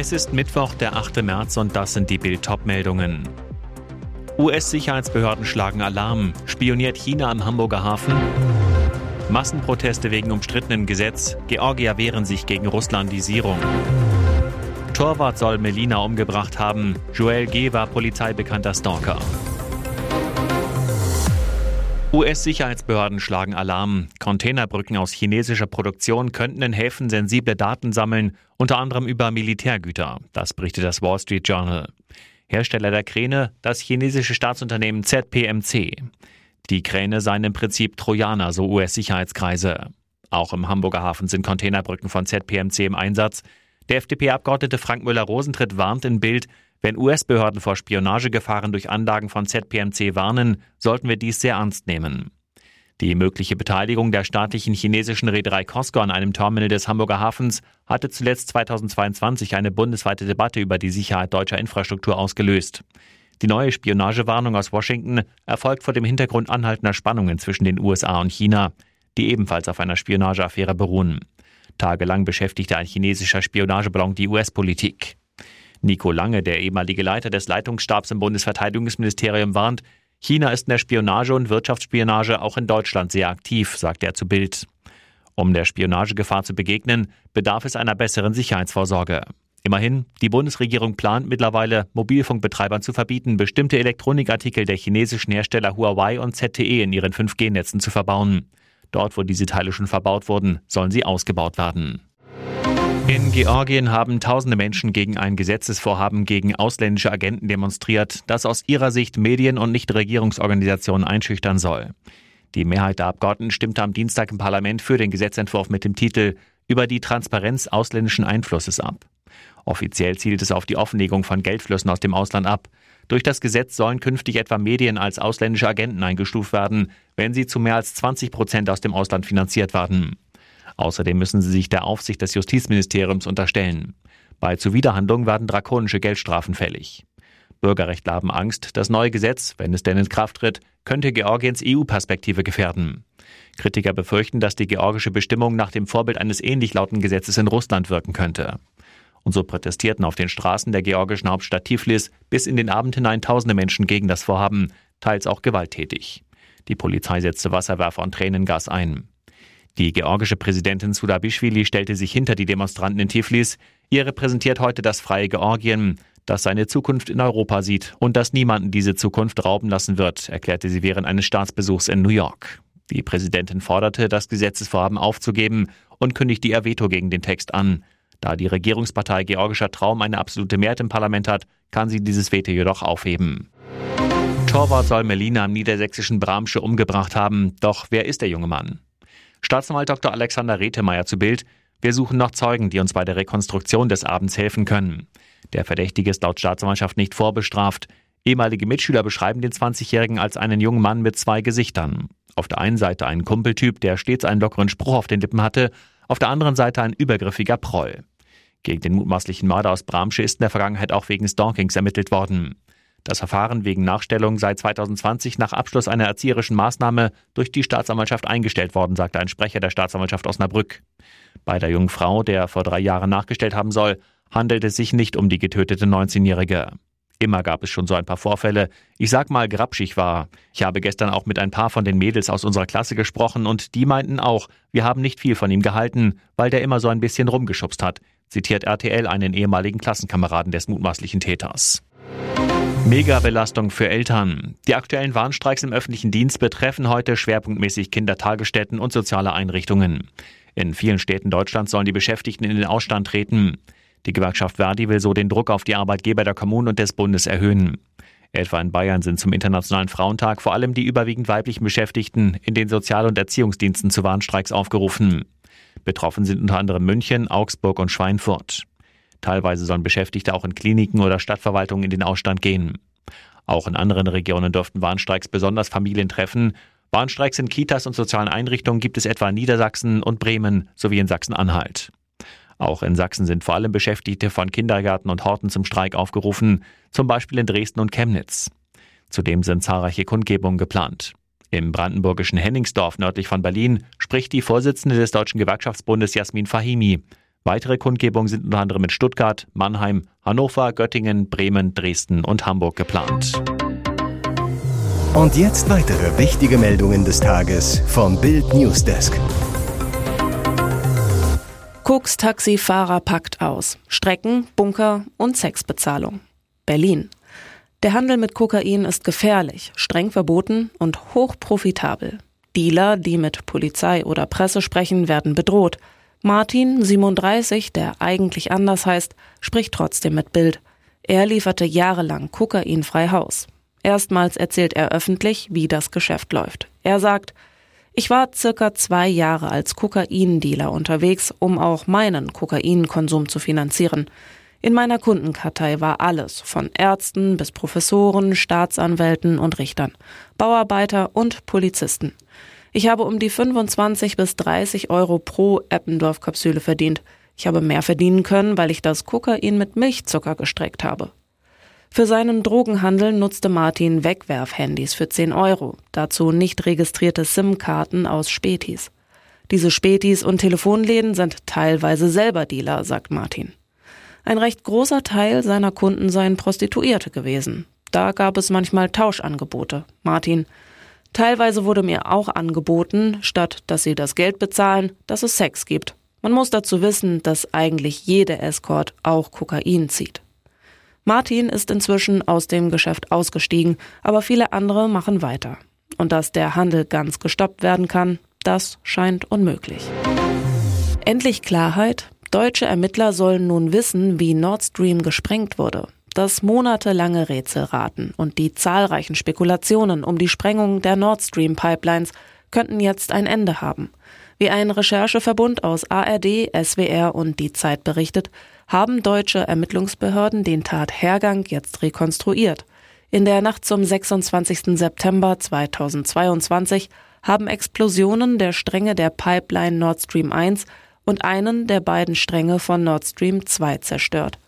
Es ist Mittwoch, der 8. März und das sind die Bild-Top-Meldungen. US-Sicherheitsbehörden schlagen Alarm. Spioniert China am Hamburger Hafen? Massenproteste wegen umstrittenen Gesetz. Georgier wehren sich gegen Russlandisierung. Torwart soll Melina umgebracht haben. Joel G. war polizeibekannter Stalker. US-Sicherheitsbehörden schlagen Alarm. Containerbrücken aus chinesischer Produktion könnten in Häfen sensible Daten sammeln, unter anderem über Militärgüter. Das berichtet das Wall Street Journal. Hersteller der Kräne, das chinesische Staatsunternehmen ZPMC. Die Kräne seien im Prinzip Trojaner, so US-Sicherheitskreise. Auch im Hamburger Hafen sind Containerbrücken von ZPMC im Einsatz. Der FDP-Abgeordnete Frank Müller-Rosentritt warnt in Bild, wenn US-Behörden vor Spionagegefahren durch Anlagen von ZPMC warnen, sollten wir dies sehr ernst nehmen. Die mögliche Beteiligung der staatlichen chinesischen Reederei COSCO an einem Terminal des Hamburger Hafens hatte zuletzt 2022 eine bundesweite Debatte über die Sicherheit deutscher Infrastruktur ausgelöst. Die neue Spionagewarnung aus Washington erfolgt vor dem Hintergrund anhaltender Spannungen zwischen den USA und China, die ebenfalls auf einer Spionageaffäre beruhen. Tagelang beschäftigte ein chinesischer Spionageballon die US-Politik. Nico Lange, der ehemalige Leiter des Leitungsstabs im Bundesverteidigungsministerium, warnt, China ist in der Spionage und Wirtschaftsspionage auch in Deutschland sehr aktiv, sagt er zu Bild. Um der Spionagegefahr zu begegnen, bedarf es einer besseren Sicherheitsvorsorge. Immerhin, die Bundesregierung plant mittlerweile, Mobilfunkbetreibern zu verbieten, bestimmte Elektronikartikel der chinesischen Hersteller Huawei und ZTE in ihren 5G-Netzen zu verbauen. Dort, wo diese Teile schon verbaut wurden, sollen sie ausgebaut werden. In Georgien haben tausende Menschen gegen ein Gesetzesvorhaben gegen ausländische Agenten demonstriert, das aus ihrer Sicht Medien und Nichtregierungsorganisationen einschüchtern soll. Die Mehrheit der Abgeordneten stimmte am Dienstag im Parlament für den Gesetzentwurf mit dem Titel über die Transparenz ausländischen Einflusses ab. Offiziell zielt es auf die Offenlegung von Geldflüssen aus dem Ausland ab. Durch das Gesetz sollen künftig etwa Medien als ausländische Agenten eingestuft werden, wenn sie zu mehr als 20 Prozent aus dem Ausland finanziert werden. Außerdem müssen sie sich der Aufsicht des Justizministeriums unterstellen. Bei Zuwiderhandlung werden drakonische Geldstrafen fällig. Bürgerrechtler haben Angst, das neue Gesetz, wenn es denn in Kraft tritt, könnte Georgiens EU-Perspektive gefährden. Kritiker befürchten, dass die georgische Bestimmung nach dem Vorbild eines ähnlich lauten Gesetzes in Russland wirken könnte. Und so protestierten auf den Straßen der georgischen Hauptstadt Tiflis bis in den Abend hinein tausende Menschen gegen das Vorhaben, teils auch gewalttätig. Die Polizei setzte Wasserwerfer und Tränengas ein. Die georgische Präsidentin Sudabishvili stellte sich hinter die Demonstranten in Tiflis. Ihr repräsentiert heute das freie Georgien, das seine Zukunft in Europa sieht und das niemanden diese Zukunft rauben lassen wird, erklärte sie während eines Staatsbesuchs in New York. Die Präsidentin forderte, das Gesetzesvorhaben aufzugeben und kündigte ihr Veto gegen den Text an. Da die Regierungspartei Georgischer Traum eine absolute Mehrheit im Parlament hat, kann sie dieses Veto jedoch aufheben. Torwart soll Melina im niedersächsischen Bramsche umgebracht haben. Doch wer ist der junge Mann? Staatsanwalt Dr. Alexander Rethemeyer zu Bild. Wir suchen noch Zeugen, die uns bei der Rekonstruktion des Abends helfen können. Der Verdächtige ist laut Staatsanwaltschaft nicht vorbestraft. Ehemalige Mitschüler beschreiben den 20-Jährigen als einen jungen Mann mit zwei Gesichtern. Auf der einen Seite ein Kumpeltyp, der stets einen lockeren Spruch auf den Lippen hatte, auf der anderen Seite ein übergriffiger Proll. Gegen den mutmaßlichen Mörder aus Bramsche ist in der Vergangenheit auch wegen Stalkings ermittelt worden. Das Verfahren wegen Nachstellung sei 2020 nach Abschluss einer erzieherischen Maßnahme durch die Staatsanwaltschaft eingestellt worden, sagte ein Sprecher der Staatsanwaltschaft Osnabrück. Bei der jungen Frau, der vor drei Jahren nachgestellt haben soll, handelt es sich nicht um die getötete 19-Jährige. Immer gab es schon so ein paar Vorfälle. Ich sag mal, grapschig war. Ich habe gestern auch mit ein paar von den Mädels aus unserer Klasse gesprochen und die meinten auch, wir haben nicht viel von ihm gehalten, weil der immer so ein bisschen rumgeschubst hat, zitiert RTL einen ehemaligen Klassenkameraden des mutmaßlichen Täters. Megabelastung für Eltern. Die aktuellen Warnstreiks im öffentlichen Dienst betreffen heute schwerpunktmäßig Kindertagesstätten und soziale Einrichtungen. In vielen Städten Deutschlands sollen die Beschäftigten in den Ausstand treten. Die Gewerkschaft Verdi will so den Druck auf die Arbeitgeber der Kommunen und des Bundes erhöhen. Etwa in Bayern sind zum Internationalen Frauentag vor allem die überwiegend weiblichen Beschäftigten in den Sozial- und Erziehungsdiensten zu Warnstreiks aufgerufen. Betroffen sind unter anderem München, Augsburg und Schweinfurt. Teilweise sollen Beschäftigte auch in Kliniken oder Stadtverwaltungen in den Ausstand gehen. Auch in anderen Regionen dürften Warnstreiks besonders Familien treffen. Warnstreiks in Kitas und sozialen Einrichtungen gibt es etwa in Niedersachsen und Bremen sowie in Sachsen-Anhalt. Auch in Sachsen sind vor allem Beschäftigte von Kindergärten und Horten zum Streik aufgerufen, zum Beispiel in Dresden und Chemnitz. Zudem sind zahlreiche Kundgebungen geplant. Im brandenburgischen Henningsdorf nördlich von Berlin spricht die Vorsitzende des Deutschen Gewerkschaftsbundes Jasmin Fahimi. Weitere Kundgebungen sind unter anderem in Stuttgart, Mannheim, Hannover, Göttingen, Bremen, Dresden und Hamburg geplant. Und jetzt weitere wichtige Meldungen des Tages vom Bild Newsdesk. Koks-Taxifahrer packt aus. Strecken, Bunker und Sexbezahlung. Berlin. Der Handel mit Kokain ist gefährlich, streng verboten und hochprofitabel. Dealer, die mit Polizei oder Presse sprechen, werden bedroht. Martin, 37, der eigentlich anders heißt, spricht trotzdem mit Bild. Er lieferte jahrelang Kokain frei Haus. Erstmals erzählt er öffentlich, wie das Geschäft läuft. Er sagt, ich war circa zwei Jahre als Kokaindealer unterwegs, um auch meinen Kokainkonsum zu finanzieren. In meiner Kundenkartei war alles, von Ärzten bis Professoren, Staatsanwälten und Richtern, Bauarbeiter und Polizisten. Ich habe um die 25 bis 30 Euro pro Eppendorf-Kapsüle verdient. Ich habe mehr verdienen können, weil ich das Kokain mit Milchzucker gestreckt habe. Für seinen Drogenhandel nutzte Martin Wegwerfhandys für 10 Euro, dazu nicht registrierte SIM-Karten aus Spätis. Diese Spätis und Telefonläden sind teilweise selber Dealer, sagt Martin. Ein recht großer Teil seiner Kunden seien Prostituierte gewesen. Da gab es manchmal Tauschangebote. Martin, teilweise wurde mir auch angeboten, statt dass sie das Geld bezahlen, dass es Sex gibt. Man muss dazu wissen, dass eigentlich jede Escort auch Kokain zieht. Martin ist inzwischen aus dem Geschäft ausgestiegen, aber viele andere machen weiter. Und dass der Handel ganz gestoppt werden kann, das scheint unmöglich. Endlich Klarheit. Deutsche Ermittler sollen nun wissen, wie Nord Stream gesprengt wurde. Das monatelange Rätselraten und die zahlreichen Spekulationen um die Sprengung der Nord Stream Pipelines könnten jetzt ein Ende haben. Wie ein Rechercheverbund aus ARD, SWR und Die Zeit berichtet, haben deutsche Ermittlungsbehörden den Tathergang jetzt rekonstruiert. In der Nacht zum 26. September 2022 haben Explosionen der Stränge der Pipeline Nord Stream 1 und einen der beiden Stränge von Nord Stream 2 zerstört.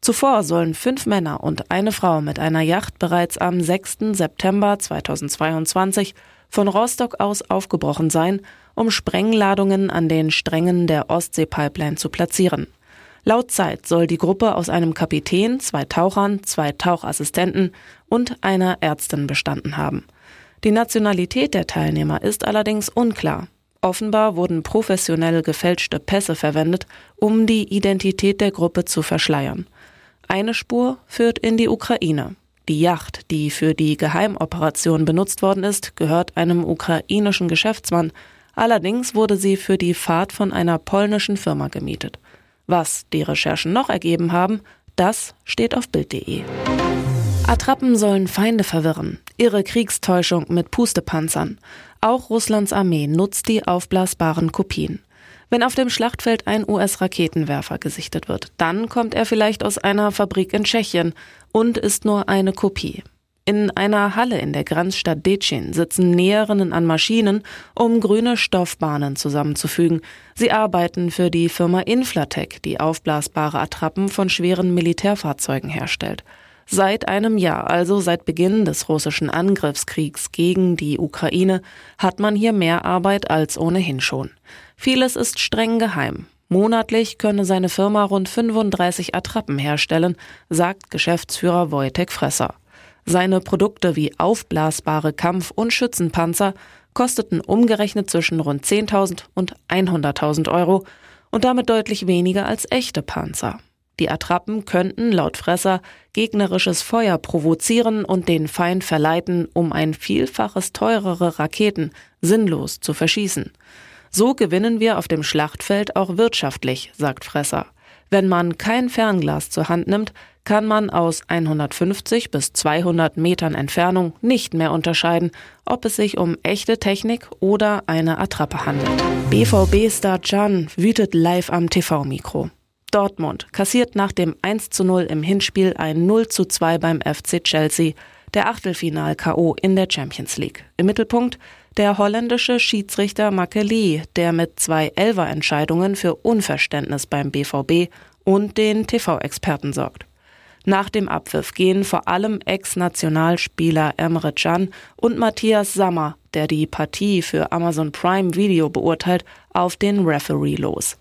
Zuvor sollen fünf Männer und eine Frau mit einer Yacht bereits am 6. September 2022 von Rostock aus aufgebrochen sein, um Sprengladungen an den Strängen der Ostsee-Pipeline zu platzieren. Laut Zeit soll die Gruppe aus einem Kapitän, zwei Tauchern, zwei Tauchassistenten und einer Ärztin bestanden haben. Die Nationalität der Teilnehmer ist allerdings unklar. Offenbar wurden professionell gefälschte Pässe verwendet, um die Identität der Gruppe zu verschleiern. Eine Spur führt in die Ukraine. Die Yacht, die für die Geheimoperation benutzt worden ist, gehört einem ukrainischen Geschäftsmann. Allerdings wurde sie für die Fahrt von einer polnischen Firma gemietet. Was die Recherchen noch ergeben haben, das steht auf Bild.de. Attrappen sollen Feinde verwirren. Irre Kriegstäuschung mit Pustepanzern. Auch Russlands Armee nutzt die aufblasbaren Kopien. Wenn auf dem Schlachtfeld ein US-Raketenwerfer gesichtet wird, dann kommt er vielleicht aus einer Fabrik in Tschechien und ist nur eine Kopie. In einer Halle in der Grenzstadt Decin sitzen Näherinnen an Maschinen, um grüne Stoffbahnen zusammenzufügen. Sie arbeiten für die Firma Inflatec, die aufblasbare Attrappen von schweren Militärfahrzeugen herstellt. Seit einem Jahr, also seit Beginn des russischen Angriffskriegs gegen die Ukraine, hat man hier mehr Arbeit als ohnehin schon. Vieles ist streng geheim. Monatlich könne seine Firma rund 35 Attrappen herstellen, sagt Geschäftsführer Wojtek Fresser. Seine Produkte wie aufblasbare Kampf- und Schützenpanzer kosteten umgerechnet zwischen rund 10.000 und 100.000 Euro und damit deutlich weniger als echte Panzer. Die Attrappen könnten laut Fresser gegnerisches Feuer provozieren und den Feind verleiten, um ein Vielfaches teurere Raketen sinnlos zu verschießen. So gewinnen wir auf dem Schlachtfeld auch wirtschaftlich, sagt Fresser. Wenn man kein Fernglas zur Hand nimmt, kann man aus 150 bis 200 Metern Entfernung nicht mehr unterscheiden, ob es sich um echte Technik oder eine Attrappe handelt. BVB-Star Can wütet live am TV-Mikro. Dortmund kassiert nach dem 1 zu 0 im Hinspiel ein 0 zu 2 beim FC Chelsea, der Achtelfinal-K.O. in der Champions League. Im Mittelpunkt der holländische Schiedsrichter Makeli, der mit zwei Elfer-Entscheidungen für Unverständnis beim BVB und den TV-Experten sorgt. Nach dem Abpfiff gehen vor allem Ex-Nationalspieler Emre Can und Matthias Sammer, der die Partie für Amazon Prime Video beurteilt, auf den Referee los.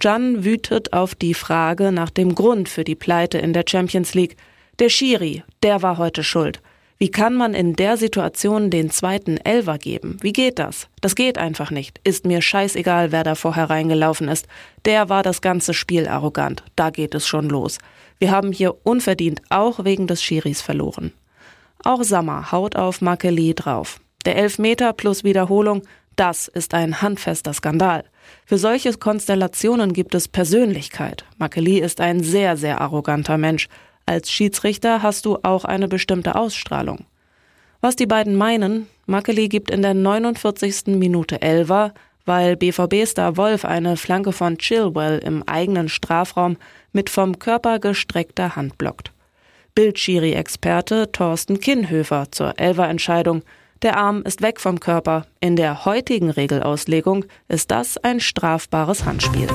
Can wütet auf die Frage nach dem Grund für die Pleite in der Champions League. Der Schiri, der war heute schuld. Wie kann man in der Situation den zweiten Elver geben? Wie geht das? Das geht einfach nicht. Ist mir scheißegal, wer da vorher reingelaufen ist. Der war das ganze Spiel arrogant. Da geht es schon los. Wir haben hier unverdient auch wegen des Schiris verloren. Auch Sammer haut auf Makeli drauf. Der Elfmeter plus Wiederholung, das ist ein handfester Skandal. Für solche Konstellationen gibt es Persönlichkeit. Makeli ist ein sehr, sehr arroganter Mensch. Als Schiedsrichter hast du auch eine bestimmte Ausstrahlung. Was die beiden meinen, Makeli gibt in der 49. Minute Elver, weil BVB-Star Wolf eine Flanke von Chilwell im eigenen Strafraum mit vom Körper gestreckter Hand blockt. Bildschiri-Experte Thorsten Kinnhöfer zur Elver-Entscheidung. Der Arm ist weg vom Körper. In der heutigen Regelauslegung ist das ein strafbares Handspiel.